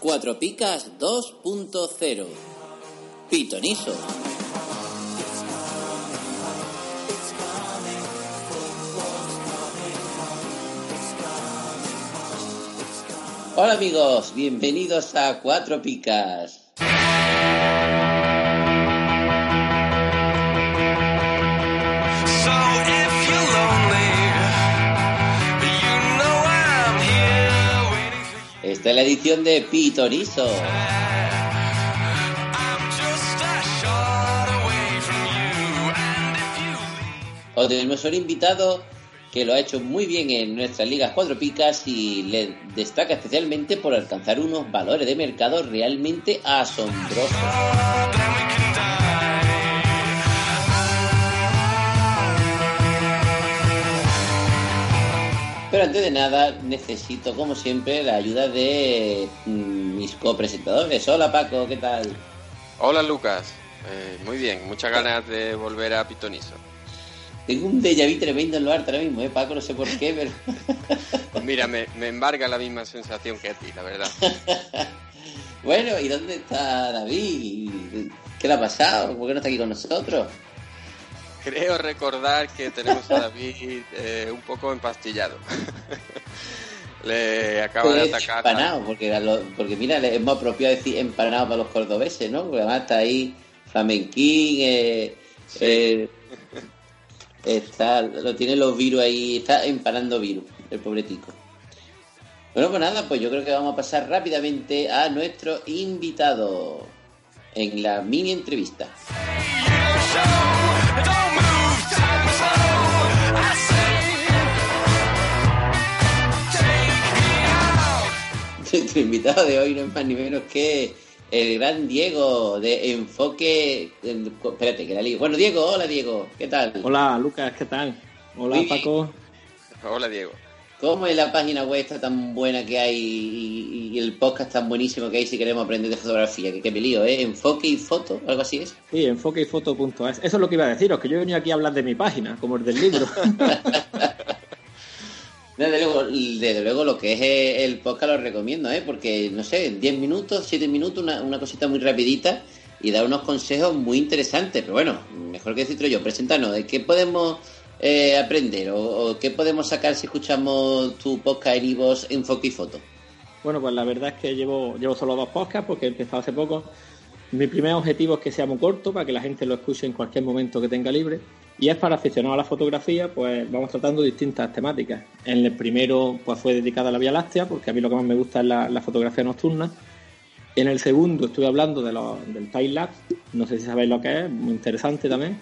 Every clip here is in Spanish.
Cuatro Picas 2.0 Pitoniso Hola amigos, bienvenidos a Cuatro Picas. Esta es la edición de leave. Hoy tenemos un invitado que lo ha hecho muy bien en nuestras ligas Cuatro Picas y le destaca especialmente por alcanzar unos valores de mercado realmente asombrosos. Pero antes de nada, necesito, como siempre, la ayuda de mm, mis copresentadores. Hola Paco, ¿qué tal? Hola Lucas, Eh, muy bien, muchas ganas de volver a Pitoniso. Tengo un déjà vu tremendo en lo alto ahora mismo, ¿eh, Paco? No sé por qué, pero... Pues mira, me, me embarga la misma sensación que a ti, la verdad. bueno, ¿y dónde está David? ¿Qué le ha pasado? ¿Por qué no está aquí con nosotros? Creo recordar que tenemos a David eh, un poco empastillado. Le acaba de Pues atacar. Empanado, porque, a lo- porque mira, le- es más apropiado decir empanado para los cordobeses, ¿no? Porque además está ahí flamenquín, eh, eh, está, lo tiene los virus ahí, está empanando virus, el pobre tico. Bueno, pues nada, pues yo creo que vamos a pasar rápidamente a nuestro invitado en la mini entrevista. tu invitado de hoy no es más ni menos que el gran Diego de Enfoque. Espérate, que la lío. Bueno, Diego, hola Diego, ¿qué tal? Hola Lucas, ¿qué tal? Hola Muy bien. Paco. Hola Diego. ¿Cómo es la página web esta tan buena que hay y, y el podcast tan buenísimo que hay si queremos aprender de fotografía? Que, que me lío, ¿eh? Enfoque y foto, algo así es. Sí, enfoqueyfoto.es. Eso es lo que iba a deciros, que yo he venido aquí a hablar de mi página, como el del libro. Desde luego, desde luego lo que es eh, el podcast lo recomiendo, ¿eh? Porque, no sé, 10 minutos, 7 minutos, una, cosita muy rapidita y da unos consejos muy interesantes. Pero bueno, mejor que decirlo yo, preséntanos, ¿de qué podemos eh, aprender o, qué podemos sacar si escuchamos tu podcast en Ivos, Enfoque y Foto? bueno, pues la verdad es que llevo, llevo solo dos podcasts porque he empezado hace poco. Mi primer objetivo es que sea muy corto, para que la gente lo escuche en cualquier momento que tenga libre. Y es para aficionados a la fotografía, pues vamos tratando distintas temáticas. En el primero, pues fue dedicado a la Vía Láctea, porque a mí lo que más me gusta es la, la fotografía nocturna. En el segundo estuve hablando de los, del time lapse, no sé si sabéis lo que es, muy interesante también.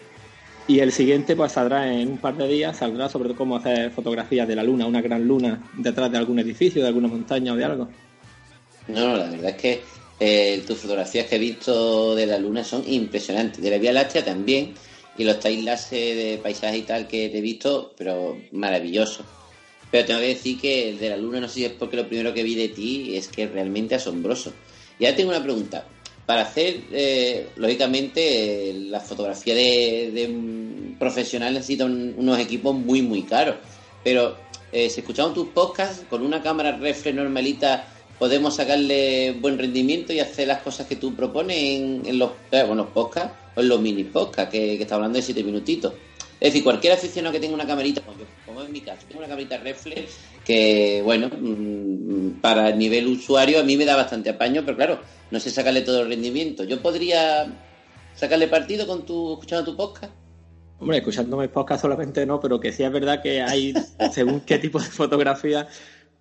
Y el siguiente pues saldrá en un par de días, saldrá sobre cómo hacer fotografías de la luna, una gran luna detrás de algún edificio, de alguna montaña o de algo. No, no, la verdad es que eh, tus fotografías que he visto de la luna son impresionantes. De la Vía Láctea también. Y los timelapse de paisaje y tal que te he visto, pero maravilloso. Pero tengo que decir que el de la luna, no sé si es porque lo primero que vi de ti es que es realmente asombroso. Y ahora tengo una pregunta. Para hacer, eh, lógicamente, la fotografía de, de un profesional necesita un- unos equipos muy, muy caros. Pero eh, si escuchamos tus podcasts, con una cámara reflex normalita, podemos sacarle buen rendimiento y hacer las cosas que tú propones en, en los, eh, bueno, los podcasts o en los mini podcasts, que, está hablando de siete minutitos. Es decir, cualquier aficionado que tenga una camarita, como, en mi caso, tengo una camarita reflex que, bueno, mm, para el nivel usuario a mí me da bastante apaño, pero claro, no sé sacarle todo el rendimiento. ¿Yo podría sacarle partido con tu, escuchando tu podcast? Hombre, escuchando mis podcasts solamente no, pero que sí es verdad que hay, según qué tipo de fotografía,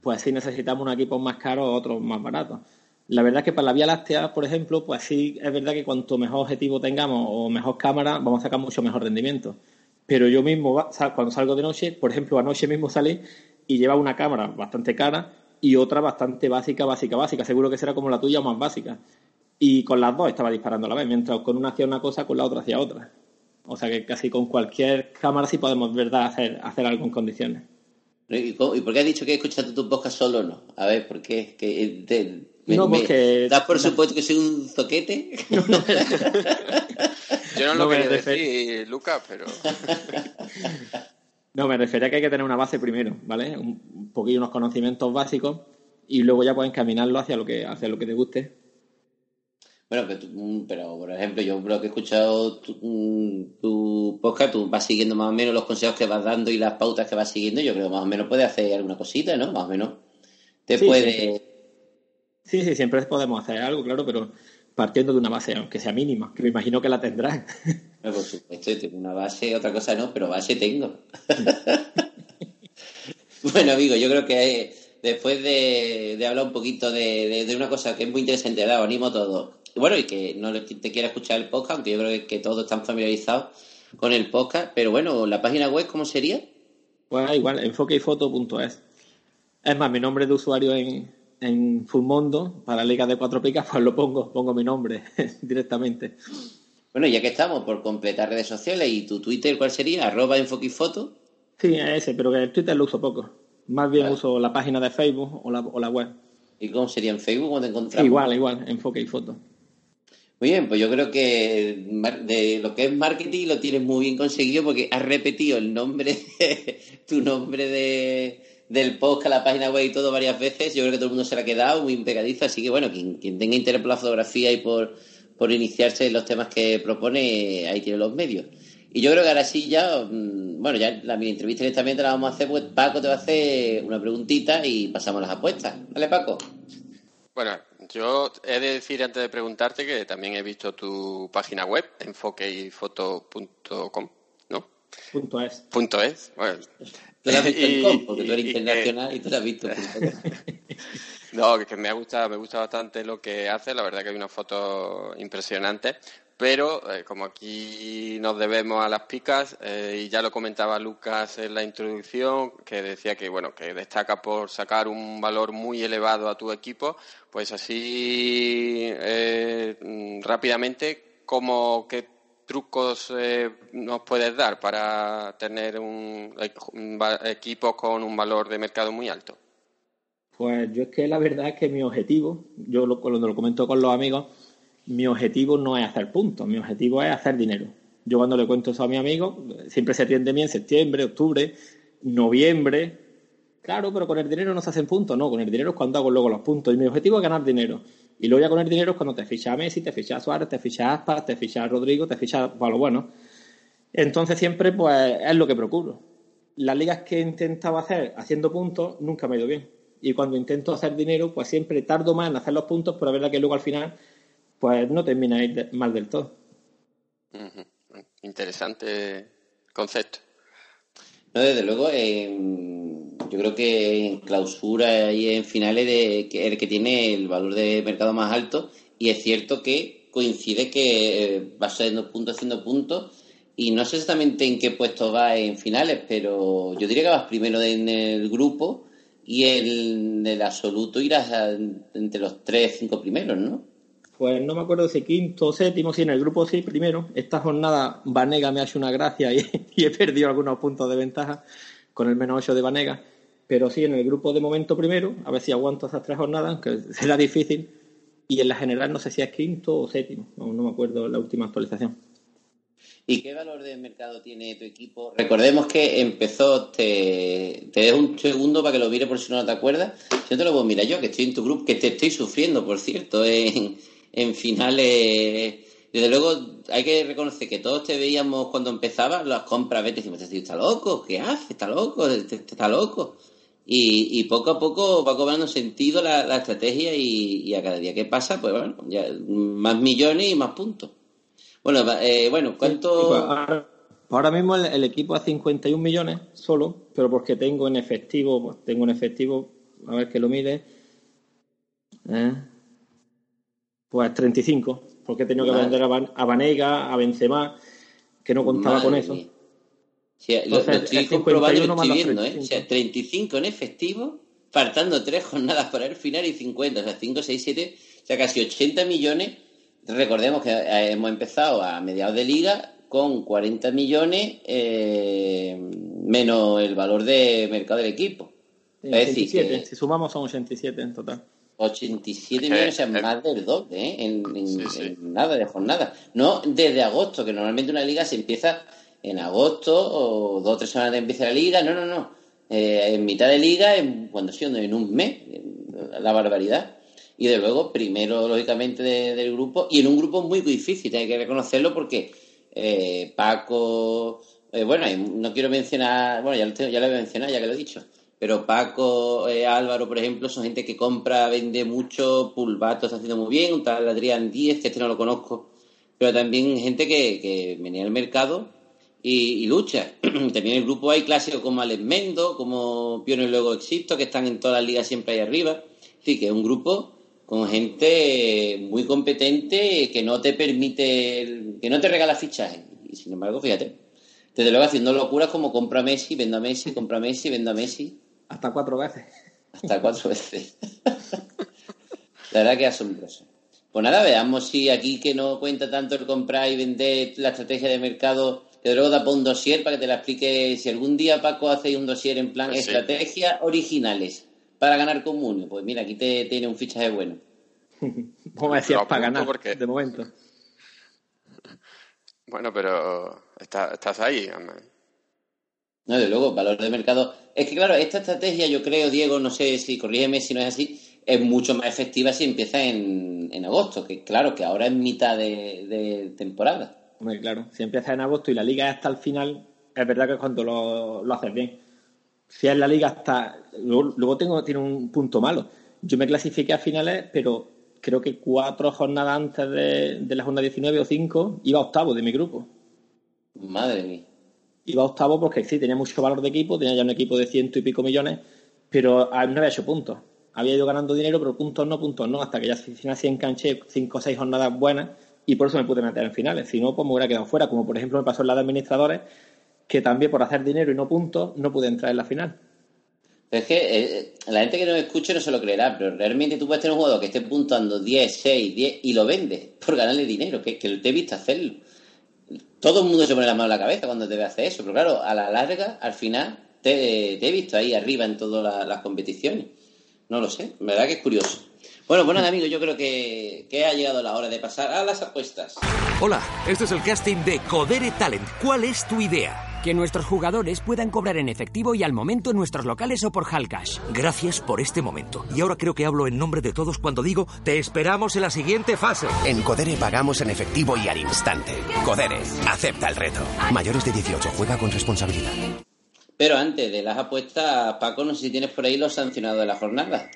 pues sí necesitamos un equipo más caro o otros más baratos. La verdad es que para la Vía Láctea, por ejemplo, pues sí es verdad que cuanto mejor objetivo tengamos o mejor cámara, vamos a sacar mucho mejor rendimiento. Pero yo mismo, cuando salgo de noche, por ejemplo, anoche mismo salí y llevaba una cámara bastante cara y otra bastante básica, básica, básica. Seguro que será como la tuya o más básica. Y con las dos estaba disparando a la vez, mientras con una hacía una cosa, con la otra hacía otra. O sea que casi con cualquier cámara sí podemos, ¿verdad?, hacer, hacer algo en condiciones. ¿Y, por qué has dicho que escuchaste tu podcast solo no? A ver, ¿por qué? Que, no, porque... ¿Das por supuesto que soy un zoquete? Yo no, lo quería decir, Lucas, pero... no, me refería a que hay que tener una base primero, ¿vale? Un poquillo unos conocimientos básicos y luego ya puedes encaminarlo hacia lo que, hacia lo que te guste bueno, mm, pero, por ejemplo, yo creo que he escuchado mm, tu, podcast, tú vas siguiendo más o menos los consejos que vas dando y las pautas que vas siguiendo, yo creo que más o menos puedes hacer alguna cosita, ¿no? Más o menos. Te puede... Sí, sí. Siempre podemos hacer algo, claro, pero partiendo de una base, aunque sea mínima, que me imagino que la tendrás. por supuesto, tengo una base, otra cosa no, pero base tengo. bueno, amigo, yo creo que después de, hablar un poquito de, una cosa que es muy interesante, ¿verdad? Os animo a todos bueno, y que no te quiera escuchar el podcast, aunque yo creo que, todos están familiarizados con el podcast, pero bueno, ¿la página web cómo sería? Pues igual, enfoqueifoto.es. Es más, mi nombre de usuario en, en Fullmondo, para Liga de Cuatro Picas, pues lo pongo, pongo mi nombre directamente. Bueno, ya que estamos, por completar redes sociales, ¿y tu Twitter cuál sería? ¿Arroba enfoqueifoto? Sí, ese, pero que el Twitter lo uso poco. Más bien uso la página de Facebook o la, o la web. ¿Y cómo sería en Facebook cuando te encontramos? Igual, igual, enfoque y foto. Muy bien, pues yo creo que de lo que es marketing lo tienes muy bien conseguido porque has repetido el nombre, tu nombre de, del podcast, la página web y todo varias veces. Yo creo que todo el mundo se lo ha quedado muy pegadizo, así que bueno, quien, tenga interés por la fotografía y por, por iniciarse en los temas que propone, ahí tiene los medios. Y yo creo que ahora sí ya, mm, bueno, ya la mini entrevista directamente la vamos a hacer, pues Paco te va a hacer una preguntita y pasamos las apuestas. Dale, Paco. Bueno, yo he de decir antes de preguntarte que también he visto tu página web, enfoqueifoto.com, ¿no? Punto es. Punto es. Bueno. Tú la has visto en com, porque tú eres internacional y, tú la has visto. no, que me gusta, me gusta bastante lo que hace. La verdad que hay una foto impresionante pero eh, como aquí nos debemos a las picas eh, y ya lo comentaba Lucas en la introducción que decía que bueno que destaca por sacar un valor muy elevado a tu equipo pues así eh, mm, rápidamente cómo qué trucos nos puedes dar para tener un, un equipo con un valor de mercado muy alto pues yo es que la verdad es que mi objetivo yo lo, cuando lo comento con los amigos mi objetivo no es hacer puntos, mi objetivo es hacer dinero. Yo cuando le cuento eso a mi amigo, siempre se atiende bien septiembre, octubre, noviembre. Claro, pero con el dinero no se hacen puntos, no, con el dinero es cuando hago luego los puntos. Y mi objetivo es ganar dinero. Y luego ya con el dinero es cuando te ficha a Messi, te ficha a Suárez, te ficha a Aspas, te ficha a Rodrigo, te ficha a lo bueno. Entonces siempre pues es lo que procuro. Las ligas que he intentado hacer haciendo puntos nunca me ha ido bien. Y cuando intento hacer dinero, pues siempre tardo más en hacer los puntos, pero es verdad que luego al final pues no termina mal del todo. Interesante concepto. No, desde luego, yo creo que en clausura y en finales de, que el que tiene el valor de mercado más alto y es cierto que coincide que eh, va haciendo puntos, haciendo puntos y no sé exactamente en qué puesto va en finales, pero yo diría que vas primero en el grupo y en el absoluto irás entre los tres, cinco primeros, ¿no? pues no me acuerdo si quinto o séptimo, sí, en el grupo sí, primero. Esta jornada Vanega me ha hecho una gracia y, he perdido algunos puntos de ventaja con el menos 8 de Vanega. Pero sí, en el grupo de momento primero, a ver si aguanto esas tres jornadas, aunque será difícil. Y en la general no sé si es quinto o séptimo, no, me acuerdo la última actualización. ¿Y qué valor de mercado tiene tu equipo? Recordemos que empezó, te, te dejo un segundo para que lo mire por si no te acuerdas. Yo te lo puedo mirar yo, que estoy en tu grupo, que te estoy sufriendo, por cierto, en, en finales. Desde luego, hay que reconocer que todos te veíamos cuando empezaba las compras, vete, decimos, este está loco, ¿qué hace? Está loco, este, este está loco. Y, poco a poco va cobrando sentido la, estrategia y, a cada día que pasa, pues bueno, ya más millones y más puntos. Bueno, eh, bueno, ¿cuánto...? Pues ahora, mismo el, equipo a 51 millones solo, pero porque tengo en efectivo, pues tengo en efectivo, a ver que lo mide, ¿eh? Pues 35, porque he tenido que vender a, Van- a Vanega, a Benzema, que no contaba con eso. mía. O sea, lo, Entonces, lo estoy comprobando y 51 lo estoy viendo, ¿eh? O 35. sea, 35 en efectivo, faltando tres jornadas para el final y 50, o sea, 5, 6, 7, o sea, casi 80 millones. Recordemos que eh, hemos empezado a mediados de liga con 40 millones eh, menos el valor de mercado del equipo. Sí, Es decir, 87, que- si sumamos son 87 en total. 87 Es que- millones, o sea, es- más del doble, ¿eh? En, en- Sí, sí. en nada de jornada. No desde agosto, que normalmente una liga se empieza en agosto o dos o tres semanas de empieza la liga. No, no, no. Eh, en mitad de liga, en, cuando siendo en un mes, la barbaridad. Y de luego, primero, lógicamente, de- del grupo, y en un grupo muy difícil, hay que reconocerlo porque eh, Paco, eh, bueno, no quiero mencionar, bueno, ya lo, tengo- ya lo voy a mencionar, ya que lo he dicho, pero Paco, Álvaro, por ejemplo, son gente que compra, vende mucho, Pulvato está haciendo muy bien, un tal Adrián Díez, que este no lo conozco, pero también gente que venía al mercado y, y lucha. también en el grupo hay clásicos como Alex Mendo, como Piono y luego Existo, que están en todas las ligas siempre ahí arriba. Sí, que es un grupo con gente muy competente que no te permite, que no te regala fichajes. Y sin embargo, fíjate, desde luego haciendo locuras como compra a Messi, vendo a Messi, compra a Messi, vendo a Messi, Hasta cuatro veces. hasta cuatro veces. La verdad que es asombroso. Pues nada, veamos si aquí que no cuenta tanto el comprar y vender la estrategia de mercado, de luego da para un dossier para que te la explique. Si algún día Paco hace un dossier en plan Pues sí. estrategias originales para ganar comunio, pues mira, aquí te tiene un fichaje bueno. Como decías, Lo para ganar, porque- de momento. Bueno, pero está- estás ahí. hombre. No, de luego, valor de mercado. Es que, claro, esta estrategia, yo creo, Diego, no sé si corrígeme si no es así, es mucho más efectiva si empieza en, en agosto, que claro, que ahora es mitad de, de temporada. Hombre, claro, si empiezas en agosto y la liga es hasta el final, es verdad que es cuando lo, lo haces bien. Si es la liga hasta. Luego, luego tengo, tiene un punto malo. Yo me clasifiqué a finales, pero creo que cuatro jornadas antes de, de la jornada 19 o 5 iba octavo de mi grupo. Madre mía. Iba octavo porque sí, tenía mucho valor de equipo, tenía ya un equipo de ciento y pico millones, pero no había hecho puntos. Había ido ganando dinero, pero puntos no, puntos no, hasta que ya al final sí enganché cinco o seis jornadas buenas y por eso me pude meter en finales. Si no, pues me hubiera quedado fuera, como por ejemplo me pasó en la de administradores, que también por hacer dinero y no puntos no pude entrar en la final. Es que eh, la gente que nos escuche no se lo creerá, pero realmente tú puedes tener un jugador que esté puntuando 10, 6, 10 y lo vendes por ganarle dinero, que, que te he visto hacerlo. Todo el mundo se pone la mano en la cabeza cuando te ve hacer eso, pero claro, a la larga, al final, te, he visto ahí arriba en todas la- las competiciones. No lo sé, verdad que es curioso. Bueno, bueno, amigos, yo creo que, que ha llegado la hora de pasar a las apuestas. Hola, este es el casting de Codere Talent. ¿Cuál es tu idea? Que nuestros jugadores puedan cobrar en efectivo y al momento en nuestros locales o por Hallcash. Gracias por este momento. Y ahora creo que hablo en nombre de todos cuando digo, te esperamos en la siguiente fase. En Codere pagamos en efectivo y al instante. Codere, acepta el reto. Mayores de 18, juega con responsabilidad. Pero antes de las apuestas, Paco, no sé si tienes por ahí los sancionados de la jornada.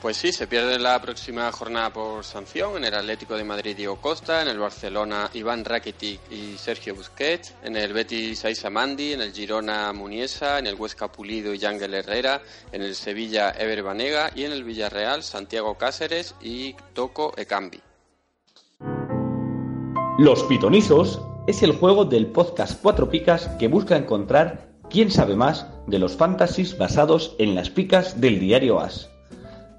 Pues sí, se pierde la próxima jornada por sanción en el Atlético de Madrid Diego Costa, en el Barcelona Iván Rakitic y Sergio Busquets, en el Betis Aisa Mandi, en el Girona Muniesa, en el Huesca Pulido y Yangel Herrera, en el Sevilla Ever Banega y en el Villarreal Santiago Cáceres y Toco Ekambi. Los Pitonisos es el juego del podcast Cuatro Picas que busca encontrar quién sabe más de los fantasies basados en las picas del diario As.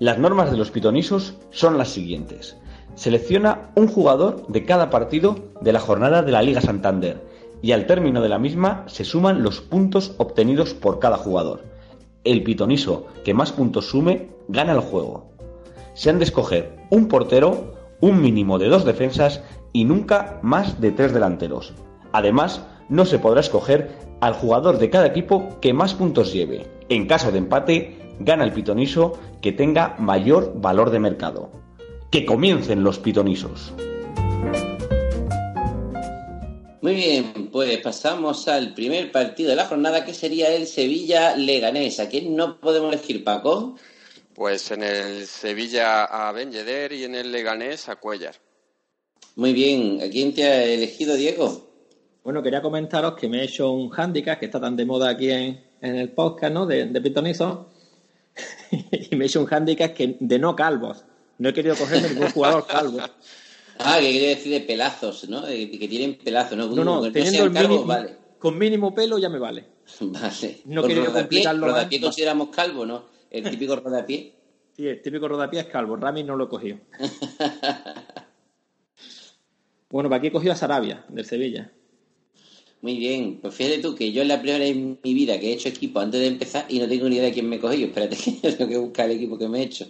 Las normas de los pitonisos son las siguientes. Selecciona un jugador de cada partido de la jornada de la Liga Santander y al término de la misma se suman los puntos obtenidos por cada jugador. El pitoniso que más puntos sume gana el juego. Se han de escoger un portero, un mínimo de dos defensas y nunca más de tres delanteros. Además, no se podrá escoger al jugador de cada equipo que más puntos lleve. En caso de empate, gana el pitoniso que tenga mayor valor de mercado. Que comiencen los pitonisos. Muy bien, pues pasamos al primer partido de la jornada que sería el Sevilla-Leganés. ¿A quién no podemos elegir, Paco? Pues en el Sevilla a Ben Yedder y en el Leganés a Cuellar. Muy bien, ¿a quién te ha elegido, Diego? Bueno, quería comentaros que me he hecho un handicap que está tan de moda aquí en, en el podcast, ¿no? De, de Pitonizo. y me hecho un handicap que, de no calvos. No he querido coger ningún jugador calvo. Ah, que quiere decir de pelazos, ¿no? Que tienen pelazos, ¿no? No, no, teniendo el mínimo, vale. con mínimo pelo ya me vale. Vale. No Con quería rodapié, complicarlo más. rodapié consideramos calvo, ¿no? El típico rodapié. Sí, el típico rodapié es calvo. Rami no lo cogió. bueno, para aquí he cogido a Sarabia, del Sevilla. Muy bien, pues fíjate tú que yo es la primera vez en mi vida que he hecho equipo antes de empezar y no tengo ni idea de quién me he cogido. Espérate que tengo que buscar el equipo que me he hecho.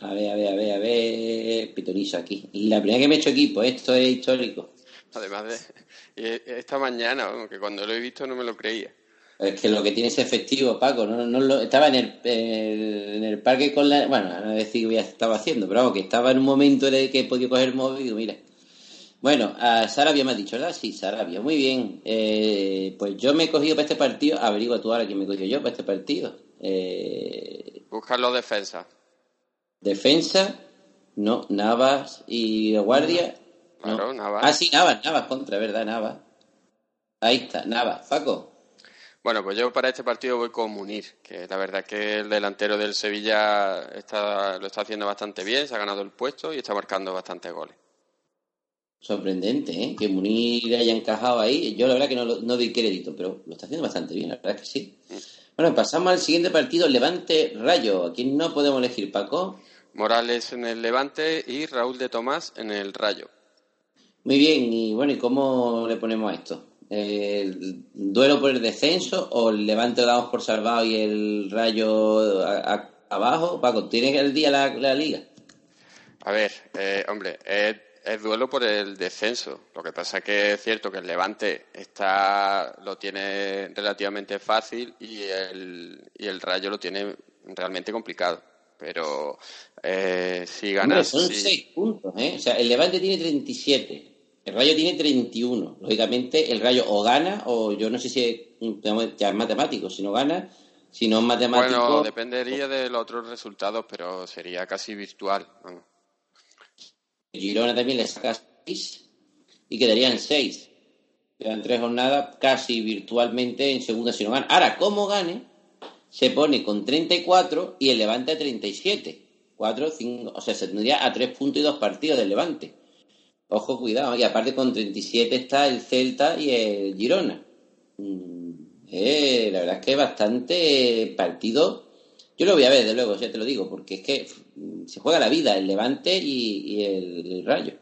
A ver, a ver, a ver, a ver. Pitonizo aquí. Y la primera que me he hecho equipo, esto es histórico. Además de esta mañana, que cuando lo he visto no me lo creía. Es que lo que tiene es efectivo, Paco. No, no lo, estaba en el, en el parque con la. Bueno, no decir que ya estaba haciendo, pero vamos, que estaba en un momento en el que he podido coger el móvil y digo, mira. Bueno, a Sarabia me has dicho, ¿verdad? Sí, Sarabia. Muy bien. Eh, pues yo me he cogido para este partido. Averigua tú ahora quién me he cogido yo para este partido. Eh, Buscar los defensas. defensa, no, Navas y Guardia. no. Claro, Navas. Ah, sí, Navas, Navas contra, ¿verdad? Navas. Ahí está, Navas. Paco. Bueno, pues yo para este partido voy con Munir, que la verdad que el delantero del Sevilla está, lo está haciendo bastante bien, se ha ganado el puesto y está marcando bastantes goles. Sorprendente, ¿eh? Que Munir haya encajado ahí. Yo la verdad que no, no doy crédito, pero lo está haciendo bastante bien, la verdad que sí. Bueno, pasamos al siguiente partido, Levante Rayo. ¿A quién no podemos elegir, Paco? Morales en el Levante y Raúl de Tomás en el Rayo. Muy bien, y bueno, ¿y cómo le ponemos a esto? ¿El duelo por el descenso o el Levante lo damos por salvado y el Rayo a- a- abajo? Paco, ¿tiene el día la, la liga? A ver, eh, hombre, es, es duelo por el descenso. Lo que pasa que es cierto que el Levante está lo tiene relativamente fácil y el, y el Rayo lo tiene realmente complicado. Pero eh, si Hombre, ganas... son si- seis puntos, ¿eh? O sea, el Levante tiene 37, el Rayo tiene 31. Lógicamente, el Rayo o gana, o yo no sé si es, ya es matemático, si no gana, si no es matemático... Bueno, dependería de los otros resultados, pero sería casi virtual. vamos. Girona también le saca 6 y quedarían 6. Quedan tres jornadas casi virtualmente en segunda si no gana. Ahora, como gane, se pone con 34 y el Levante a 37. 4, 5, o sea, se tendría a 3 puntos y 2 partidos del Levante. Ojo, cuidado. Y aparte con 37 está el Celta y el Girona. Mm, eh, la verdad es que bastante partido. Yo lo voy a ver, desde luego, ya te lo digo, porque es que mm, se juega la vida el Levante y, y el, el Rayo.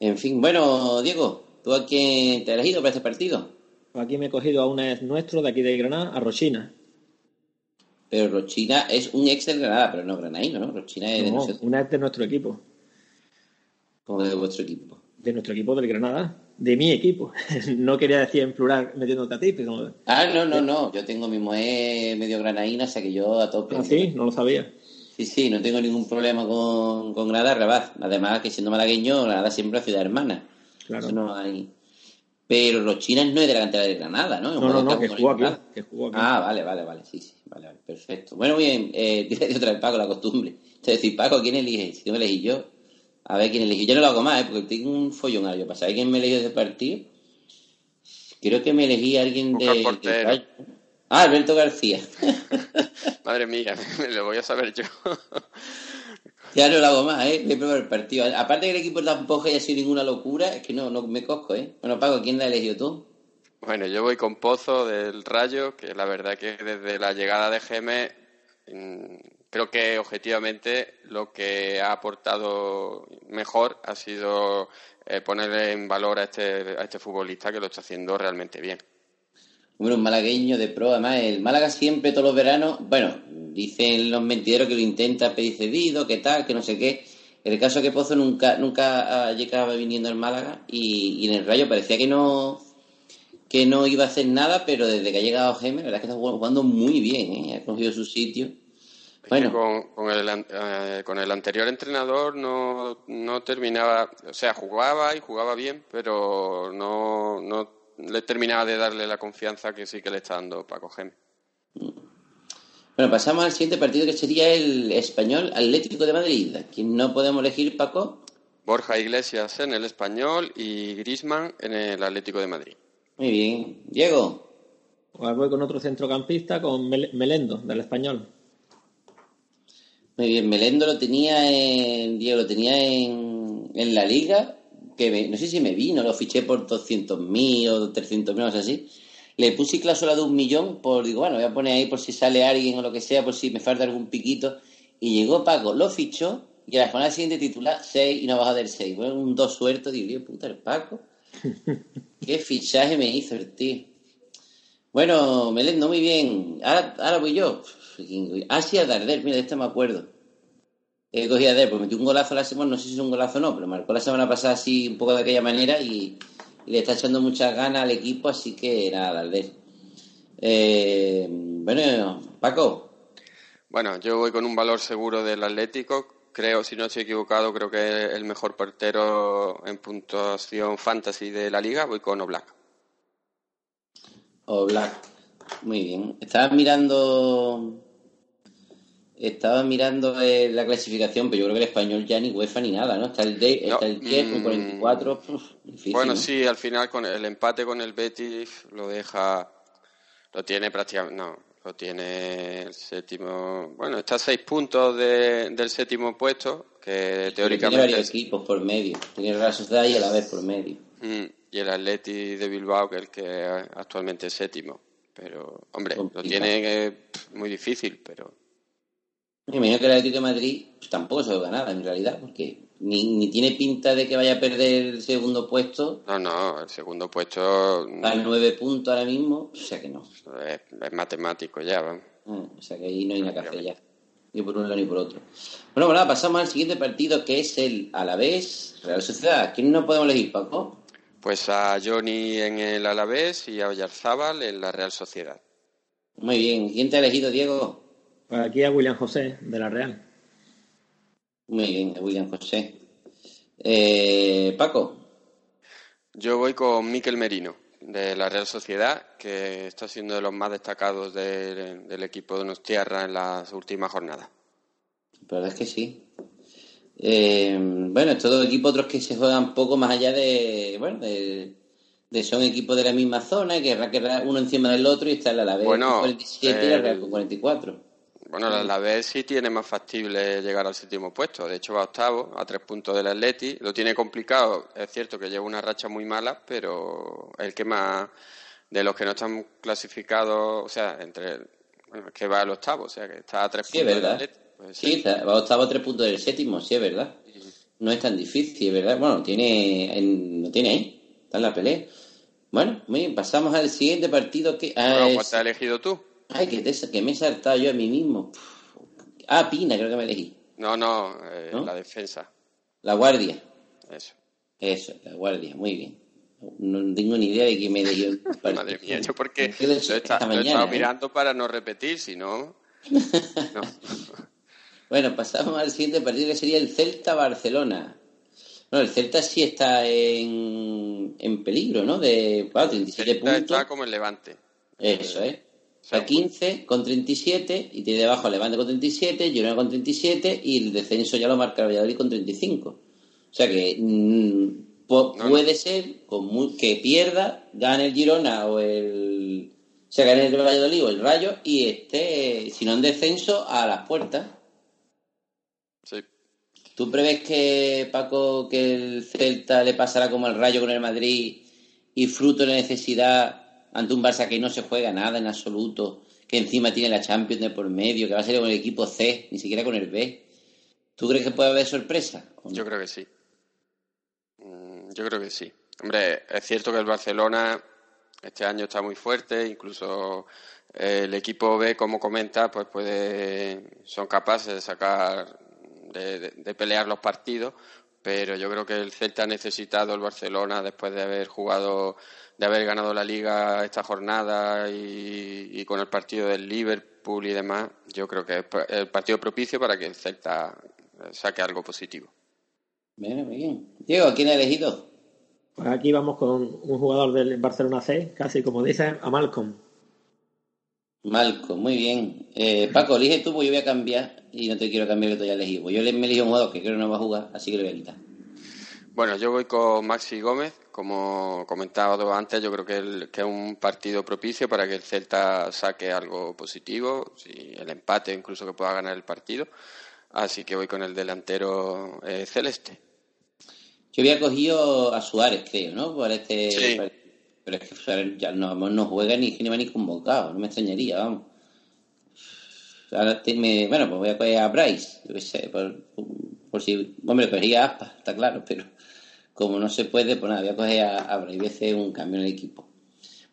En fin, bueno, Diego, ¿tú a quién te has elegido para este partido? Aquí me he cogido a un ex nuestro de aquí de Granada, a Rochina. Pero Rochina es un ex del Granada, pero no granadino, ¿no? Rochina es de, No, no sé, un ex de nuestro equipo. como de vuestro equipo. De nuestro equipo del Granada. De mi equipo. no quería decir en plural metiéndote a ti, pero... Ah, no, no, no. Yo tengo mi mujer medio granadina, o sea que yo a tope. Ah, sí, no lo sabía. Sí, sí, no tengo ningún problema con, con Granada, Rabat. Además, que siendo malagueño, Granada siempre es ciudad hermana. Claro. Eso no hay. Pero los chinas no es de la cantera de Granada, ¿no? No, no, no, que jugó en jugó aquí. Granada. Que jugó aquí. Ah, vale, vale, vale. Sí, sí, vale, vale. Perfecto. Bueno, muy bien. Eh, otra vez, Paco, la costumbre. Es decir, Paco, ¿quién elige? Si no me elegí yo, a ver quién elegí. Yo no lo hago más, ¿eh? porque tengo un follón ahora. Yo para saber quién me eligió de ese partido. Creo que me elegí a alguien de. Rayo. Ah, Alberto García. Madre mía, lo voy a saber yo. Ya no lo hago más, ¿eh? Me pruebo el partido. Aparte que el equipo tampoco haya sido ninguna locura, es que no, no me cosco, ¿eh? Bueno, Paco, ¿quién la ha elegido tú? Bueno, yo voy con Pozo del Rayo, que la verdad que desde la llegada de Geme creo que objetivamente lo que ha aportado mejor ha sido eh, ponerle en valor a este, a este futbolista que lo está haciendo realmente bien. Bueno, un malagueño de pro, además el Málaga siempre todos los veranos, bueno, dicen los mentideros que lo intenta pedir cedido, que tal, que no sé qué. El caso es que Pozo nunca, nunca llegaba viniendo al Málaga y, en el Rayo parecía que no que no iba a hacer nada, pero desde que ha llegado Geme, la verdad es que está jugando muy bien, ¿eh? ha cogido su sitio. Es Bueno. que con, con el, an- eh, con el anterior entrenador no, no terminaba, o sea, jugaba y jugaba bien, pero no, no le terminaba de darle la confianza que sí que le está dando Paco Geme. Bueno, pasamos al siguiente partido que sería el español Atlético de Madrid. ¿A quién no podemos elegir, Paco? Borja Iglesias en el Español y Grisman en el Atlético de Madrid. Muy bien. Diego. Pues voy con otro centrocampista, con Melendo, del Español. Muy bien, Melendo lo tenía en, Diego, lo tenía en, en la liga, que no sé si me vino, lo fiché por 200.000 o 300.000 o así. Le puse cláusula de un millón por, digo, bueno, voy a poner ahí por si sale alguien o lo que sea, por si me falta algún piquito. Y llegó Paco, lo fichó y a la jornada siguiente titula 6 y no baja del 6. Bueno, un 2 suelto, digo, puta, el Paco. Qué fichaje me hizo el tío. Bueno, Melendo, muy bien. Ahora, ahora voy yo. Ah, sí, a Darder, mira, de este me acuerdo. He cogido a Darder, pues metió un golazo la semana, no sé si es un golazo o no, pero marcó la semana pasada así un poco de aquella manera y, le está echando muchas ganas al equipo, así que nada, Darder. Eh, bueno, Paco. Bueno, yo voy con un valor seguro del Atlético. Creo, si no estoy equivocado, creo que es el mejor portero en puntuación fantasy de la liga. Voy con Oblak. Oblak. Muy bien. Estaba mirando estaba mirando eh, la clasificación, pero yo creo que el español ya ni UEFA ni nada, ¿no? Está el D, está el 10 con 44. bueno, sí, al final con el empate con el Betis lo deja, lo tiene prácticamente, no, lo tiene el séptimo, bueno, está a seis puntos del séptimo puesto, que teóricamente... Tiene varios equipos por medio, tiene la Sociedad y a la vez por medio. Mm, y el Atleti de Bilbao, que es el que actualmente es séptimo. Pero, hombre, lo tiene eh, muy difícil, pero me imagino que el Atlético de Madrid pues, tampoco se juega nada en realidad, porque ni, tiene pinta de que vaya a perder el segundo puesto. No, no, el segundo puesto. Al nueve puntos ahora mismo, o sea que no. Es, matemático ya, ah, o sea que ahí no hay nada que hacer ya. Ni por un lado ni por otro. Bueno, bueno, pasamos al siguiente partido que es el Alavés Real Sociedad. ¿Quién no podemos elegir, Paco? Pues a Johnny en el Alavés y a Oyarzábal en la Real Sociedad. Muy bien. ¿Quién te ha elegido, Diego? Aquí a William José, de la Real. Muy bien, William José. Eh, Paco. Yo voy con Miquel Merino, de la Real Sociedad, que está siendo de los más destacados del equipo de Nostierra en las últimas jornadas. La verdad es que sí. Eh, bueno, estos dos equipos otros que se juegan poco más allá de, bueno, de, son equipos de la misma zona, que uno encima del otro y está el Alavés bueno, con 47 y la Real con 44. Bueno, la vez sí tiene más factible llegar al séptimo puesto. De hecho, va octavo, a tres puntos del Atleti. Lo tiene complicado. Es cierto que lleva una racha muy mala, pero el que más de los que no están clasificados, o sea, entre bueno, que va al octavo, o sea, que está a tres puntos del. Pues sí, va octavo a tres puntos del séptimo, sí, es verdad. No es tan difícil, es verdad. Bueno, tiene, en, tiene ahí, está en la pelea. Bueno, muy bien, pasamos al siguiente partido que... Ah, ¿Cuál te has elegido tú? Ay, que, que me he saltado yo a mí mismo. Ah, Pina, creo que me elegí. No, no, eh, la defensa. La guardia. Eso. Eso, la guardia, muy bien. No tengo ni idea de quién me elegí. Madre mía, yo porque lo, he estado ¿eh? mirando para no repetir, si no... no. bueno, pasamos al siguiente partido que sería el Celta-Barcelona. Bueno, el Celta sí está en, en peligro, ¿no? De bueno, 37 Celta puntos. Está como el Levante. Eso, ¿eh? A 15 con 37 y tiene debajo Levante con 37, Girona con 37 y el descenso ya lo marca el Valladolid con 35. O sea que mm, puede ser con que pierda, gane el Girona o el... O sea, gane el Valladolid o el Rayo y esté, si no en descenso, a las puertas. Sí. ¿Tú prevés que, Paco, que el Celta le pasará como el Rayo con el Madrid y fruto de necesidad ante un Barça que no se juega nada en absoluto, que encima tiene la Champions de por medio, que va a ser con el equipo C, ni siquiera con el B. ¿Tú crees que puede haber sorpresa? Yo creo que sí. Mm, yo creo que sí. Hombre, es cierto que el Barcelona este año está muy fuerte, incluso eh, el equipo B, como comenta, pues puede, son capaces de sacar, de pelear los partidos, pero yo creo que el Celta ha necesitado el Barcelona después de haber jugado de haber ganado la liga esta jornada y, con el partido del Liverpool y demás, yo creo que es el partido propicio para que el Celta saque algo positivo. Bien, bien. Diego, ¿quién ha elegido? Pues aquí vamos con un jugador del Barcelona C, casi como dices, a Malcolm. Malcolm, muy bien. Eh, Paco, elige tú, pues yo voy a cambiar y no te quiero cambiar que tú hayas elegido. Pues yo me elegí un jugador que creo que no va a jugar, así que lo voy a quitar. Bueno, yo voy con Maxi Gómez. Como comentaba antes, yo creo que, el, que, es un partido propicio para que el Celta saque algo positivo, si el empate incluso que pueda ganar el partido. Así que voy con el delantero eh, celeste. Yo había cogido a Suárez, creo, ¿no? Por este, Pero es que ya no, no juega ni, ni va ni convocado, no me extrañaría, vamos. bueno, pues voy a coger a Bryce, yo sé, por, por, si, hombre, cogía a Aspa, está claro, pero como no se puede, pues nada, voy a coger a, a Bryce, a hacer un cambio en el equipo.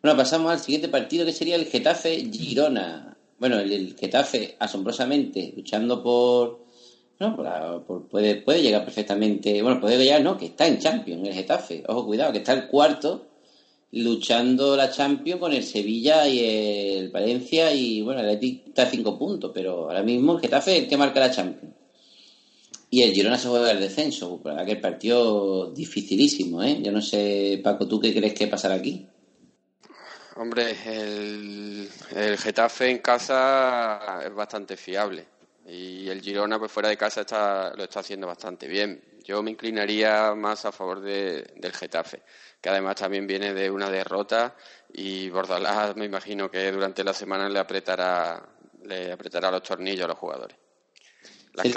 Bueno, pasamos al siguiente partido que sería el Getafe Girona. Bueno, el Getafe, asombrosamente, luchando por no, puede, puede llegar perfectamente. Bueno, puede llegar, no, que está en Champions, el Getafe. Ojo, cuidado, que está el cuarto luchando la Champions con el Sevilla y el Valencia. Y bueno, el Atlético está a cinco puntos, pero ahora mismo el Getafe es el que marca la Champions. Y el Girona se juega el descenso. Aquel partido dificilísimo, ¿eh? Yo no sé, Paco, ¿tú qué crees que pasará aquí? Hombre, el, el Getafe en casa es bastante fiable y el Girona, pues fuera de casa, está, lo está haciendo bastante bien. Yo me inclinaría más a favor de, del Getafe, que además también viene de una derrota y Bordalás me imagino que durante la semana le apretará, le apretará los tornillos a los jugadores.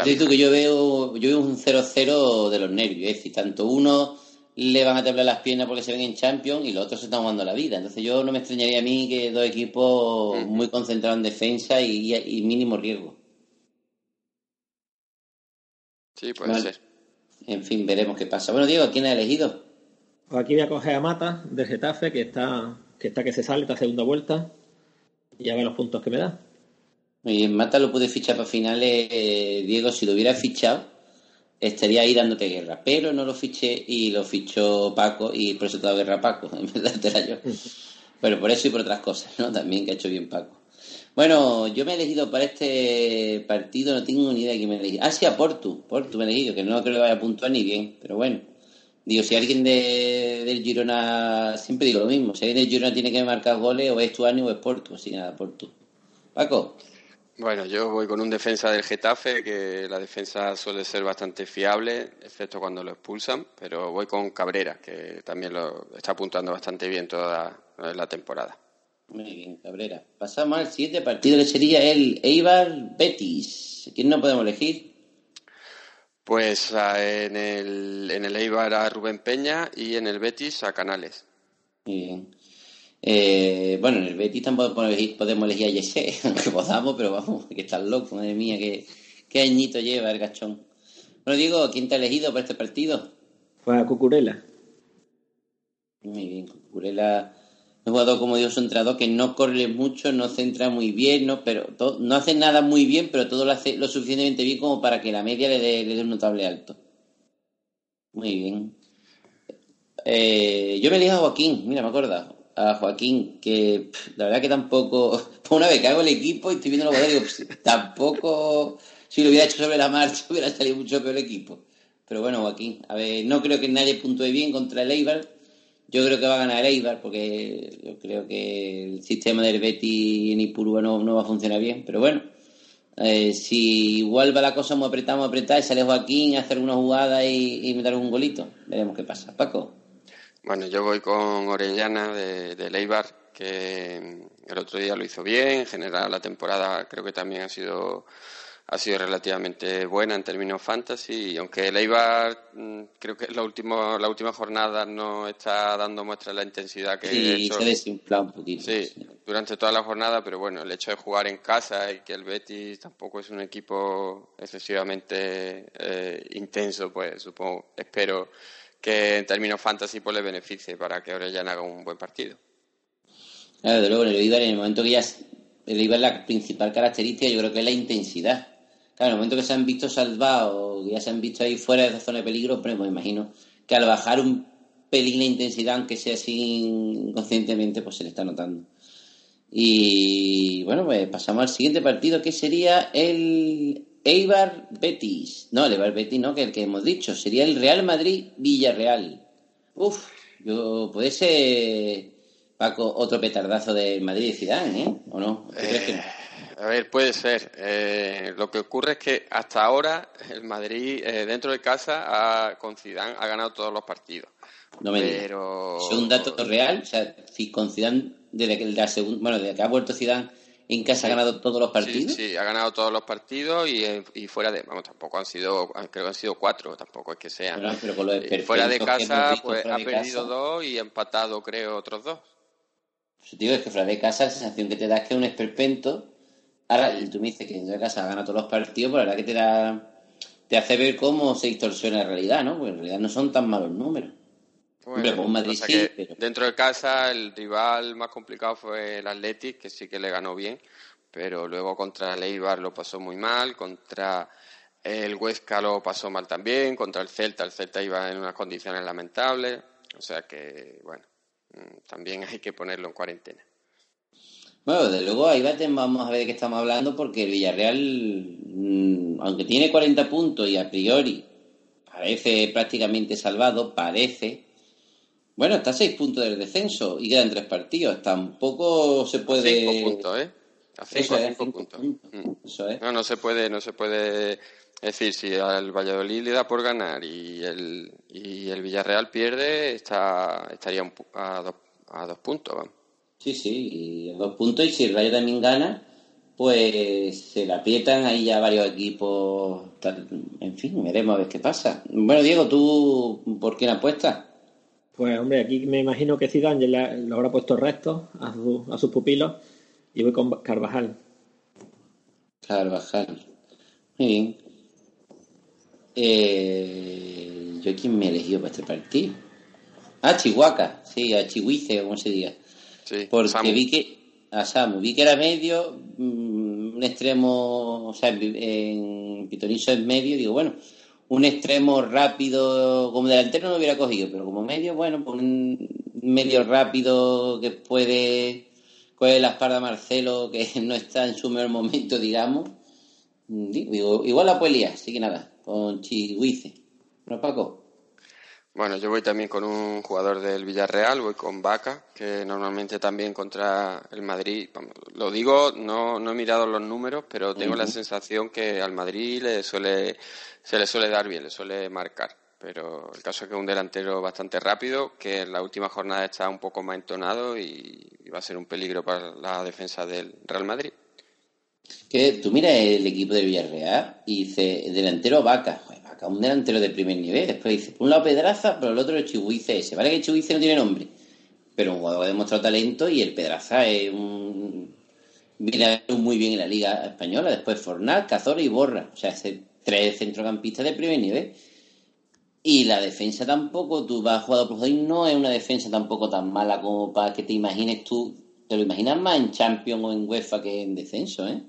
Cierto que yo veo, yo veo un 0-0 de los nervios, es decir, tanto uno le van a temblar las piernas porque se ven en Champions y los otros se están jugando la vida. Entonces yo no me extrañaría a mí que dos equipos muy concentrados en defensa y mínimo riesgo. Sí, puede ser. En fin, veremos qué pasa. Bueno, Diego, ¿quién ha elegido? Pues aquí voy a coger a Mata del Getafe, que está que está que se sale, está segunda vuelta. Y ya ve los puntos que me da. Y Mata lo pude fichar para finales, eh, Diego, si lo hubiera fichado, estaría ahí dándote guerra. Pero no lo fiché y lo fichó Paco y por eso te dado guerra a Paco, en verdad te yo. bueno, por eso y por otras cosas, ¿no? También que ha hecho bien Paco. Bueno, yo me he elegido para este partido, no tengo ni idea de quién me he elegido. Ah, sí, a Portu. Portu me he elegido, que no creo que vaya a puntuar ni bien, pero bueno. Digo, si alguien de, del Girona, siempre digo lo mismo, si alguien del Girona tiene que marcar goles, o es Tuani o es Portu, así nada, Portu. Paco. Bueno, yo voy con un defensa del Getafe, que la defensa suele ser bastante fiable, excepto cuando lo expulsan, pero voy con Cabrera, que también lo está apuntando bastante bien toda la temporada. Muy bien, Cabrera. Pasamos al siguiente partido que sería el Eibar Betis. ¿Quién no podemos elegir? Pues en, el, en el Eibar a Rubén Peña y en el Betis a Canales. Muy bien. Eh, bueno, en el Betis tampoco podemos elegir, a Yesé, aunque podamos, pero vamos, que estás loco, madre mía, qué, qué añito lleva el gachón. Bueno, Diego, ¿quién te ha elegido para este partido? Fue a Cucurela. Muy bien, Cucurela un jugador, como digo, su entrenador, que no corre mucho, no centra muy bien, no, pero no hace nada muy bien, pero todo lo hace lo suficientemente bien como para que la media le dé, un notable alto. Muy bien. Eh, yo me elijo a Joaquín, mira, me acuerdo, a Joaquín, que la verdad que tampoco, una vez que hago el equipo y estoy viendo los jugadores, digo, tampoco, si lo hubiera hecho sobre la marcha, hubiera salido mucho peor el equipo. Pero bueno, Joaquín, a ver, no creo que nadie puntúe bien contra el Eibar yo creo que va a ganar Eibar porque yo creo que el sistema del Betty en Ipurúa no, no va a funcionar bien. Pero bueno, eh, si igual va la cosa muy apretada, muy apretada y sale Joaquín a hacer una jugada y, meter un golito, veremos qué pasa. Paco. Bueno, yo voy con Orellana de, de Eibar, que el otro día lo hizo bien. En general, la temporada creo que también ha sido ha sido relativamente buena en términos fantasy, y aunque el Eibar mm, creo que la última, la última jornada no está dando muestra de la intensidad que sí, hecho. se desinfla un poquito. Sí, durante toda la jornada, pero bueno, el hecho de jugar en casa y que el Betis tampoco es un equipo excesivamente eh, intenso, pues supongo, espero que en términos fantasy pues le beneficie para que Orellana haga un buen partido. Claro, de luego, el Eibar, en el momento que ya el Eibar la principal característica, yo creo que es la intensidad Claro, en el momento que se han visto salvados, ya se han visto ahí fuera de esa zona de peligro, pues me imagino que al bajar un pelín la intensidad, aunque sea así inconscientemente, pues se le está notando. Y bueno, pues pasamos al siguiente partido, que sería el Eibar Betis. No, el Eibar Betis no, que el que hemos dicho. Sería el Real Madrid Villarreal. Uf, yo puede ser, Paco, otro petardazo del Madrid de Zidane, ¿eh? ¿O no? ¿Qué crees que no? A ver, puede ser. Eh, lo que ocurre es que hasta ahora el Madrid, eh, dentro de casa, ha, con Zidane ha ganado todos los partidos. No me digas. pero... ¿Es un dato real? O sea, si con Zidane, desde que, la segun- bueno, desde que ha vuelto Zidane en casa ha ganado todos los partidos. Sí, sí, ha ganado todos los partidos y, eh, y fuera de, vamos, tampoco han sido, creo que han sido cuatro, tampoco es que sean. Pero, pero con lo de Eh, fuera de casa, visto pues ha perdido casa. dos y empatado, creo, otros dos. Te digo, es que fuera de casa la sensación que te da es que es un esperpento. Ahora, tú me dices que dentro de casa ha ganado todos los partidos, pero la verdad que te da, te hace ver cómo se distorsiona la realidad, ¿no? Porque en realidad no son tan malos números. Hombre, pues Madrid sí, pero- Dentro de casa, el rival más complicado fue el Athletic, que sí que le ganó bien, pero luego contra el Eibar lo pasó muy mal, contra el Huesca lo pasó mal también, contra el Celta, el Celta iba en unas condiciones lamentables, o sea que, bueno, mm, también hay que ponerlo en cuarentena. Bueno, desde luego ahí va- vamos a ver de qué estamos hablando porque el Villarreal, mm, aunque tiene 40 puntos y a priori parece prácticamente salvado, parece... Bueno, está a 6 puntos del descenso y quedan 3 partidos. Tampoco se puede... Cinco puntos, ¿eh? A Eso es, cinco cinco puntos. puntos. Mm. Eso es. No, no se puede, no se puede decir si al Valladolid le da por ganar y el, y el Villarreal pierde, está, estaría a, dos, a dos puntos. vamos. Sí, sí, dos puntos. Y si el Rayo también gana, pues se la aprietan ahí ya varios equipos. En fin, veremos a ver qué pasa. Bueno, Diego, ¿tú por quién apuestas? Pues hombre, aquí me imagino que Zidane ya le, habrá puesto restos a, su- a sus pupilos y voy con Carvajal. Carvajal. Muy bien. Eh, ¿Yo quién me he elegido para este partido? Ah, Chihuahua, sí, a Chihuice, o como se diga. Sí, Porque Samu. vi que. A Samu, vi que era medio, mm, un extremo, o sea, en- en Pitonizo es medio, digo, bueno, un extremo rápido, como delantero no lo hubiera cogido, pero como medio, bueno, pues un medio rápido que puede coger la espalda a Marcelo, que no está en su mejor momento, digamos. Mm, Digo, igual la puede liar, así que nada, con Chihuice. ¿No, Paco? Bueno, yo voy también con un jugador del Villarreal, voy con Vaca, que normalmente también contra el Madrid, vamos, lo digo, no, no he mirado los números, pero tengo la sensación que al Madrid le suele, se le suele dar bien, le suele marcar. Pero el caso es que es un delantero bastante rápido, que en la última jornada está un poco más entonado y, y va a ser un peligro para la defensa del Real Madrid. Que tú miras el equipo del Villarreal y dice delantero Vaca, Vaca, un delantero de primer nivel. Después dice, por un lado Pedraza, pero el otro es Chihuice ese. Vale que Chihuice no tiene nombre, pero un jugador que ha demostrado talento y el Pedraza es un. Viene muy bien en la Liga Española. Después Fornal, Cazorla y Borra. O sea, tres centrocampistas de primer nivel. Y la defensa tampoco, tú vas a jugar por y no es una defensa tampoco tan mala como para que te imagines tú. Te lo imaginas más en Champions o en UEFA que en descenso, ¿eh?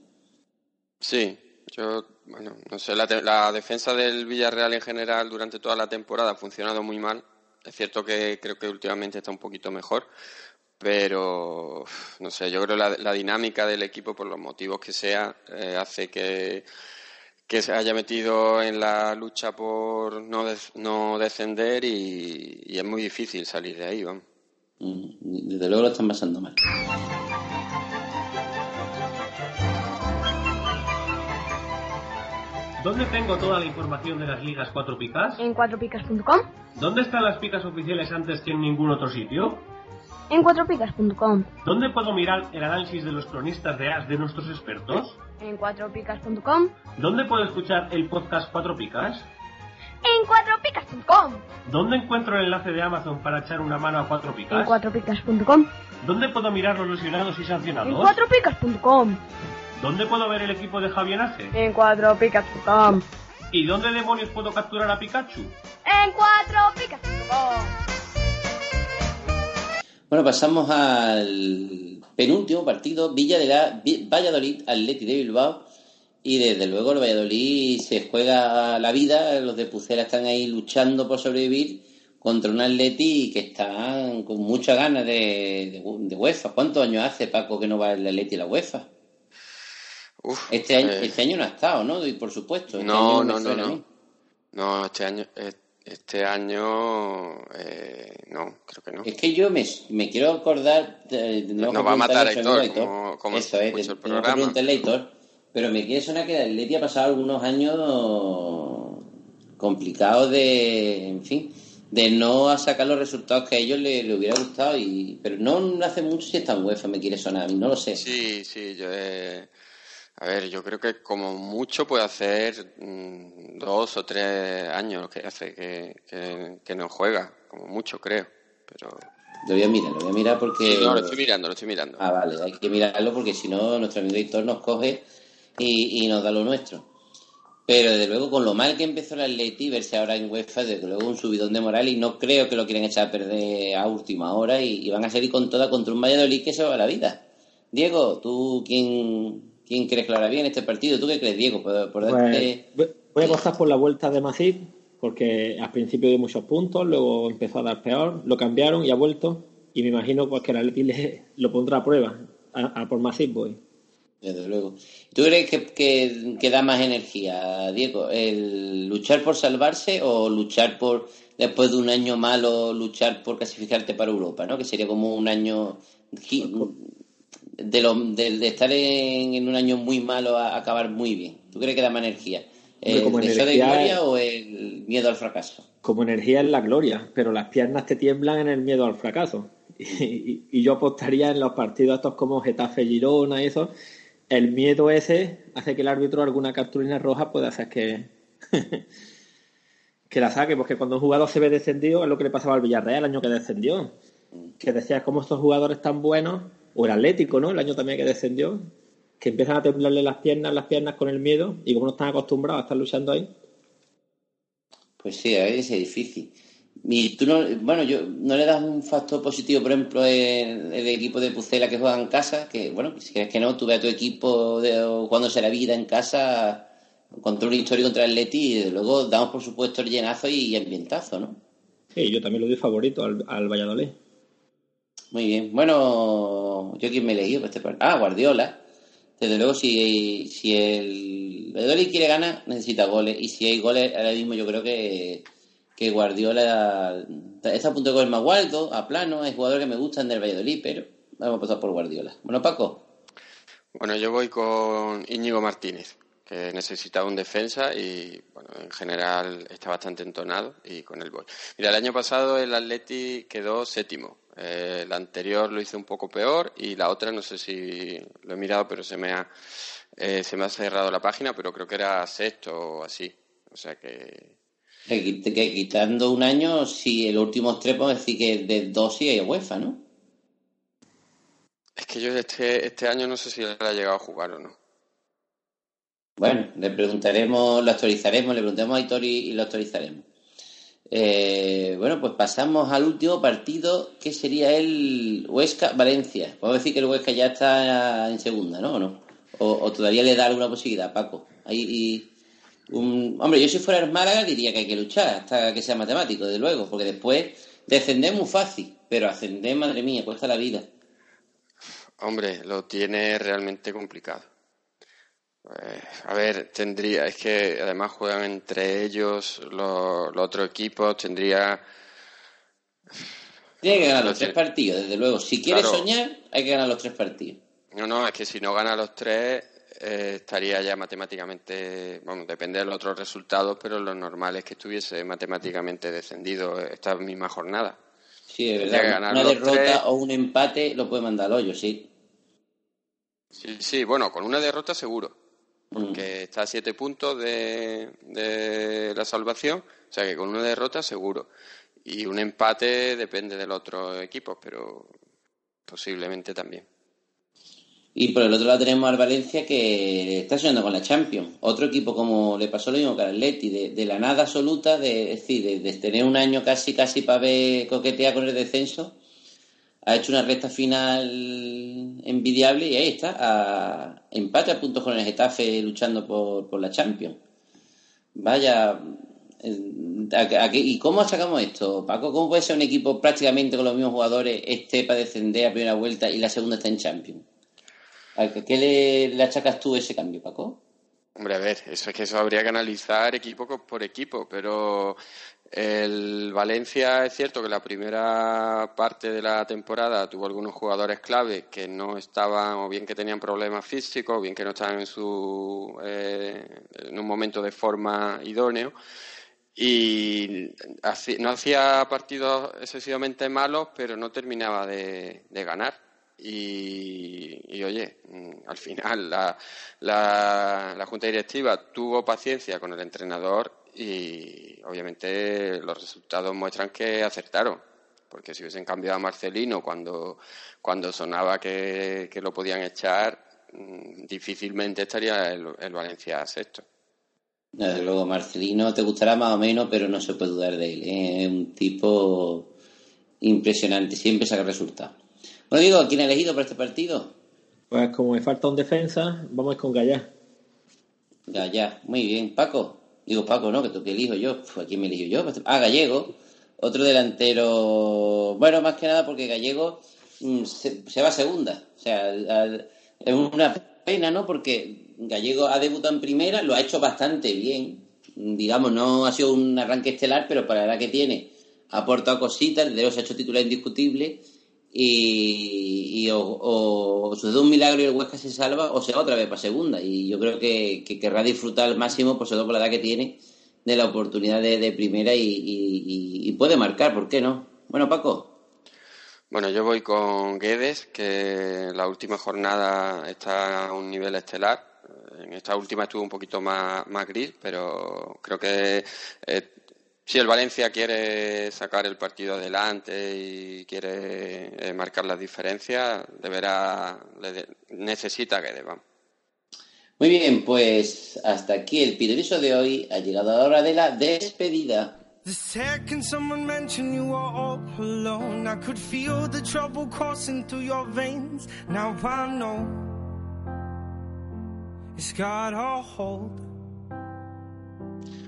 Sí, yo, bueno, no sé, la, la defensa del Villarreal en general durante toda la temporada ha funcionado muy mal. Es cierto que creo que últimamente está un poquito mejor, pero no sé, yo creo la, la dinámica del equipo, por los motivos que sea, eh, hace que, que se haya metido en la lucha por no, no descender y, y es muy difícil salir de ahí, vamos. Mm, Desde luego lo están pasando mal. ¿Dónde tengo toda la información de las ligas 4 picas? En 4picas.com. ¿Dónde están las picas oficiales antes que en ningún otro sitio? En 4picas.com. ¿Dónde puedo mirar el análisis de los cronistas de AS de nuestros expertos? En 4picas.com. ¿Dónde puedo escuchar el podcast 4 picas? En 4picas.com. ¿Dónde encuentro el enlace de Amazon para echar una mano a 4 picas? En 4picas.com. ¿Dónde puedo mirar los lesionados y sancionados? En 4picas.com. ¿Dónde puedo ver el equipo de Javienaje? En cuatropicas.com. ¿Y dónde demonios puedo capturar a Pikachu? En cuatropicas.com. Bueno, pasamos al penúltimo partido, Villa de la Valladolid, Atleti de Bilbao. Y desde luego el Valladolid se juega la vida, los de Pucela están ahí luchando por sobrevivir contra un Atleti que están con muchas ganas de, de, de UEFA. ¿Cuántos años hace, Paco, que no va el Atleti a la UEFA? Uf, Este año, eh, este año no ha estado, ¿no? Y por supuesto. este No, año no, no, no. No, este año, eh, este año, eh, no, creo que no. Es que yo me, me quiero acordar. tendremos Nos que va a matar a Héctor, como cómo Eso es, el que programa. Hitor. Pero me quiere sonar que el Atleti ha pasado algunos años complicados de, en fin, de no sacar los resultados que a ellos les, les hubiera gustado. y Pero no hace mucho si está en UEFA, me quiere sonar no lo sé. Sí, sí, yo eh, a ver, yo creo que como mucho puede hacer mm, dos o tres años que hace que, que, que no juega, como mucho creo, pero Lo voy a mirar, lo voy a mirar porque... Sí, no, lo estoy mirando, lo estoy mirando. Ah, vale, hay que mirarlo porque si no nuestro amigo Hitor nos coge y, y nos da lo nuestro. Pero desde luego con lo mal que empezó el Atleti, verse ahora en UEFA, desde luego un subidón de moral y no creo que lo quieren echar a perder a última hora y, y van a salir con toda contra un Valladolid que se va a la vida. Diego, ¿tú quién, quién crees que lo hará bien este partido? ¿Tú qué crees, Diego? Por, por. Pues, voy- voy a apostar por la vuelta de Masip, porque al principio dio muchos puntos, luego empezó a dar peor, lo cambiaron y ha vuelto. Y me imagino pues, que el Atleti le- lo pondrá a prueba. A, a por Masip voy. Desde luego. ¿Tú crees que, que- que da más energía, Diego? ¿El luchar por salvarse o luchar por, después de un año malo, luchar por clasificarte para Europa, ¿no? Que sería como un año gi- de, lo, de, de estar en, en un año muy malo a acabar muy bien. ¿Tú crees que da más energía? ¿El como deseo de gloria o el miedo al fracaso? Como energía es la gloria, pero las piernas te tiemblan en el miedo al fracaso. Y, y- y yo apostaría en los partidos estos como Getafe Girona y eso. El miedo ese hace que el árbitro alguna cartulina roja pueda hacer que, que la saque, porque cuando un jugador se ve descendido es lo que le pasaba al Villarreal el año que descendió. Que decías cómo estos jugadores tan buenos, o el Atlético, ¿no? El año también que descendió, que empiezan a temblarle las piernas, las piernas con el miedo, y como no están acostumbrados a estar luchando ahí, Pues sí, a veces es difícil. Y tú no, bueno, yo no le das un factor positivo, por ejemplo, el, el equipo de Pucela que juega en casa, que bueno, si crees que no, tú ves a tu equipo de, jugándose la vida en casa contra un histórico contra el Leti y luego damos por supuesto el llenazo y ambientazo, ¿no? sí, yo también lo doy favorito al, al Valladolid. Muy bien. Bueno, yo quién me he elegido para este. Ah, Guardiola. Desde luego, si, si el Valladolid quiere ganar, necesita goles. Y si hay goles, ahora mismo yo creo que, que Guardiola está a punto de coger más Waldo, a plano. Hay jugadores que me gustan del Valladolid, pero vamos a pasar por Guardiola. Bueno, Paco. Bueno, yo voy con Íñigo Martínez, que necesitaba un defensa y, bueno, en general está bastante entonado y con él voy. Mira, el año pasado el Atleti quedó séptimo. Eh, el anterior lo hizo un poco peor y la otra, no sé si lo he mirado, pero se me ha, eh, se me ha cerrado la página, pero creo que era sexto o así. O sea que Que, quit- que quitando un año, si en los últimos tres podemos decir que de dos sí hay UEFA, ¿no? es que yo este, este año no sé si él ha llegado a jugar o no. Bueno, le preguntaremos, lo actualizaremos, le preguntamos a Hitor y, y lo actualizaremos. Eh, bueno, pues pasamos al último partido, que sería el Huesca-Valencia. Podemos decir que el Huesca ya está en segunda, ¿no? ¿O, no? o, todavía le da alguna posibilidad, Paco? Y un- Hombre, yo si fuera el Málaga diría que hay que luchar hasta que sea matemático, desde luego, porque después descender muy fácil, pero ascender, madre mía, cuesta la vida. Hombre, lo tiene realmente complicado. Eh, a ver, tendría, es que además juegan entre ellos los, otros equipos, tendría. Tiene que ganar Lo los tres partidos, desde luego. Si quiere Claro. soñar, hay que ganar los tres partidos. No, no, es que si no gana los tres, eh, estaría ya matemáticamente. Bueno, depende de los otros resultados, pero lo normal es que estuviese matemáticamente descendido esta misma jornada. Sí, es verdad. ganar Una derrota tres. o un empate lo puede mandar al hoyo, sí. Sí, sí, bueno, con una derrota seguro. Mm. Porque está a siete puntos de, de la salvación, o sea que con una derrota seguro. Y un empate depende de los otros equipos, pero posiblemente también. Y por el otro lado tenemos al Valencia que está soñando con la Champions. Otro equipo como le pasó lo mismo que al Atleti, de, de la nada absoluta, de, es decir, de, de tener un año casi casi para ver coquetear con el descenso, ha hecho una recta final envidiable y ahí está, a empate a puntos con el Getafe luchando por, por la Champions. Vaya, eh, ¿a- a qué- ¿y cómo sacamos esto, Paco? ¿Cómo puede ser un equipo prácticamente con los mismos jugadores esté para descender a primera vuelta y la segunda está en Champions? ¿A qué le, le achacas tú ese cambio, Paco? Hombre, a ver, eso es que eso habría que analizar equipo por equipo, pero El Valencia es cierto que la primera parte de la temporada tuvo algunos jugadores clave que no estaban o bien que tenían problemas físicos o bien que no estaban en su eh, en un momento de forma idóneo. Y no hacía partidos excesivamente malos pero no terminaba de, ganar. Y, oye, mm, al final la, la Junta Directiva tuvo paciencia con el entrenador y obviamente los resultados muestran que acertaron. Porque si hubiesen cambiado a Marcelino cuando, cuando sonaba que, lo podían echar, mm, difícilmente estaría el, el Valencia sexto. Desde luego, Marcelino te gustará más o menos, pero no se puede dudar de él. ¿eh? Es un tipo impresionante, siempre saca resultados. Bueno, digo, ¿quién ha elegido para este partido? Pues como me falta un defensa, vamos con Gallá. Gallá, muy bien. Paco. Digo, Paco, no, que tú que elijo yo. ¿A quién me elijo yo? Ah, Gallego. Otro delantero. Bueno, más que nada porque Gallego mm, se, va a segunda. O sea, es una pena, ¿no? Porque Gallego ha debutado en primera, lo ha hecho bastante bien. Digamos, no ha sido un arranque estelar, pero para la edad que tiene, ha aportado cositas. De los ha hecho titular indiscutible y, o, sucede un milagro y el Huesca se salva o se va otra vez para segunda y yo creo que, querrá disfrutar al máximo por sobre todo por la edad que tiene de la oportunidad de, primera y, puede marcar, ¿por qué no? Bueno, Paco. Bueno, yo voy con Guedes, que la última jornada está a un nivel estelar. En esta última estuvo un poquito más, más gris, pero creo que eh, si el Valencia quiere sacar el partido adelante y quiere eh, marcar las diferencias, deberá, necesita que deba. Muy bien, pues hasta aquí el pidoriso de hoy. Ha llegado la hora de la despedida.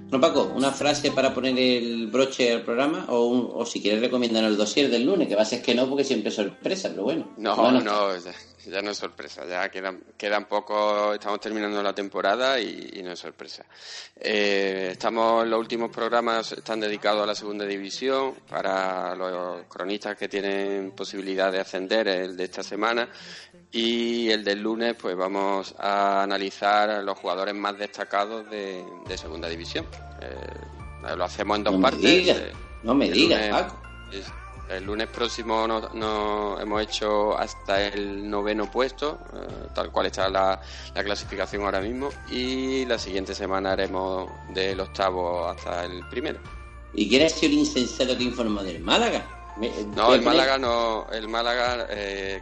Bueno, Paco, una frase para poner el broche al programa o, si quieres recomendarnos el dossier del lunes, que va a ser que no porque siempre es sorpresa, pero bueno. No, no, ya, no es sorpresa, ya quedan, quedan poco, estamos terminando la temporada y, no es sorpresa. Eh, estamos, los últimos programas están dedicados a la segunda división para los cronistas que tienen posibilidad de ascender, el de esta semana, y el del lunes, pues vamos a analizar los jugadores más destacados de, segunda división. Eh, lo hacemos en dos partes. Eh, no me digas, Paco. El lunes próximo nos, hemos hecho hasta el noveno puesto, eh, tal cual está la, clasificación ahora mismo, y la siguiente semana haremos del octavo hasta el primero. ¿Y quién es el insensato que informa del Málaga? No, el Málaga no, el Málaga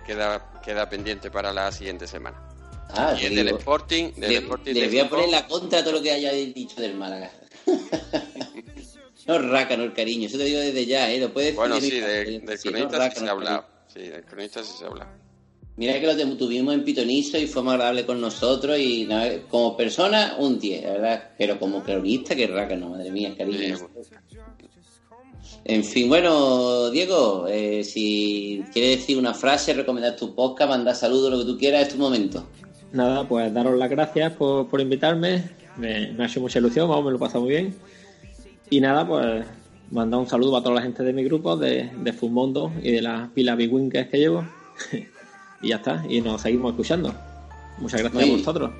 queda queda pendiente para la siguiente semana. Ah, y del Sporting. Del le, Sporting le voy a poner la contra a todo lo que haya dicho del Málaga. no raca, no el cariño. Eso te digo desde ya, ¿eh? Lo puedes Bueno, sí, del cronista sí se ha hablado. Sí, del cronista sí se ha hablado. Mira que lo tuvimos en Pitonizo y fue muy agradable con nosotros y como persona un 10, ¿verdad? Pero como cronista, que raca, no, madre mía, cariño. En fin, bueno, Diego, eh, si quieres decir una frase, recomendar tu podcast, mandar saludos, lo que tú quieras, es tu momento. Nada, pues daros las gracias por, invitarme, me, ha hecho mucha ilusión, vamos, me lo he pasado muy bien. Y nada, pues mandar un saludo a toda la gente de mi grupo, de, de Fumondo y de las pilas Big que llevo. y ya está, y nos seguimos escuchando. Muchas gracias a vosotros.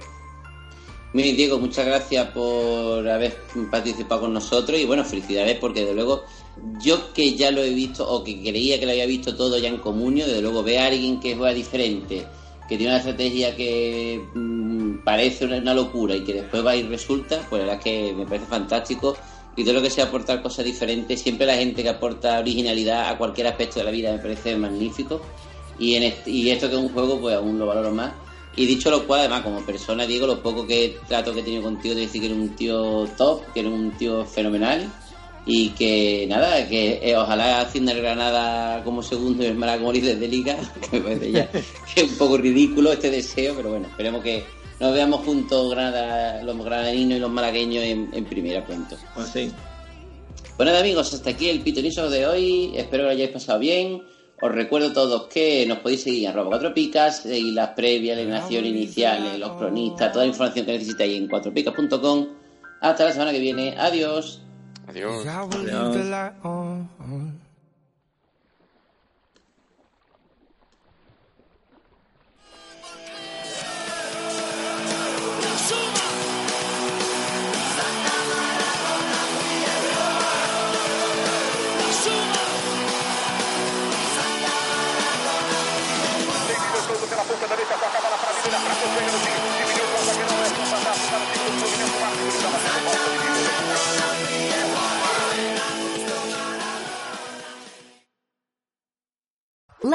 Muy bien, Diego, muchas gracias por haber participado con nosotros y bueno, felicidades porque de luego yo que ya lo he visto o que creía que lo había visto todo ya en comunio, desde luego ve a alguien que juega diferente, que tiene una estrategia que mm, parece una, locura y que después va y resulta, pues la verdad es que me parece fantástico. Y todo lo que sea aportar cosas diferentes, siempre la gente que aporta originalidad a cualquier aspecto de la vida me parece magnífico. Y, en y esto que es un juego pues aún lo valoro más. Y dicho lo cual, además, como persona, Diego, lo poco que trato que he tenido contigo, te decir que eres un tío top, que eres un tío fenomenal y que nada, que eh, ojalá Hacienda Granada como segundo y el líder de liga, que me parece ya que es un poco ridículo este deseo, pero bueno, esperemos que nos veamos juntos Granada, los granadinos y los malagueños en, primera pronto. Pues sí. Pues nada amigos, hasta aquí el pitonizo de hoy, espero que lo hayáis pasado bien. Os recuerdo a todos que nos podéis seguir en arroba cuatro picas y las previas, la animación inicial, los cronistas, toda la información que necesitáis en cuatropicas.com. Hasta la semana que viene. Adiós. Adiós.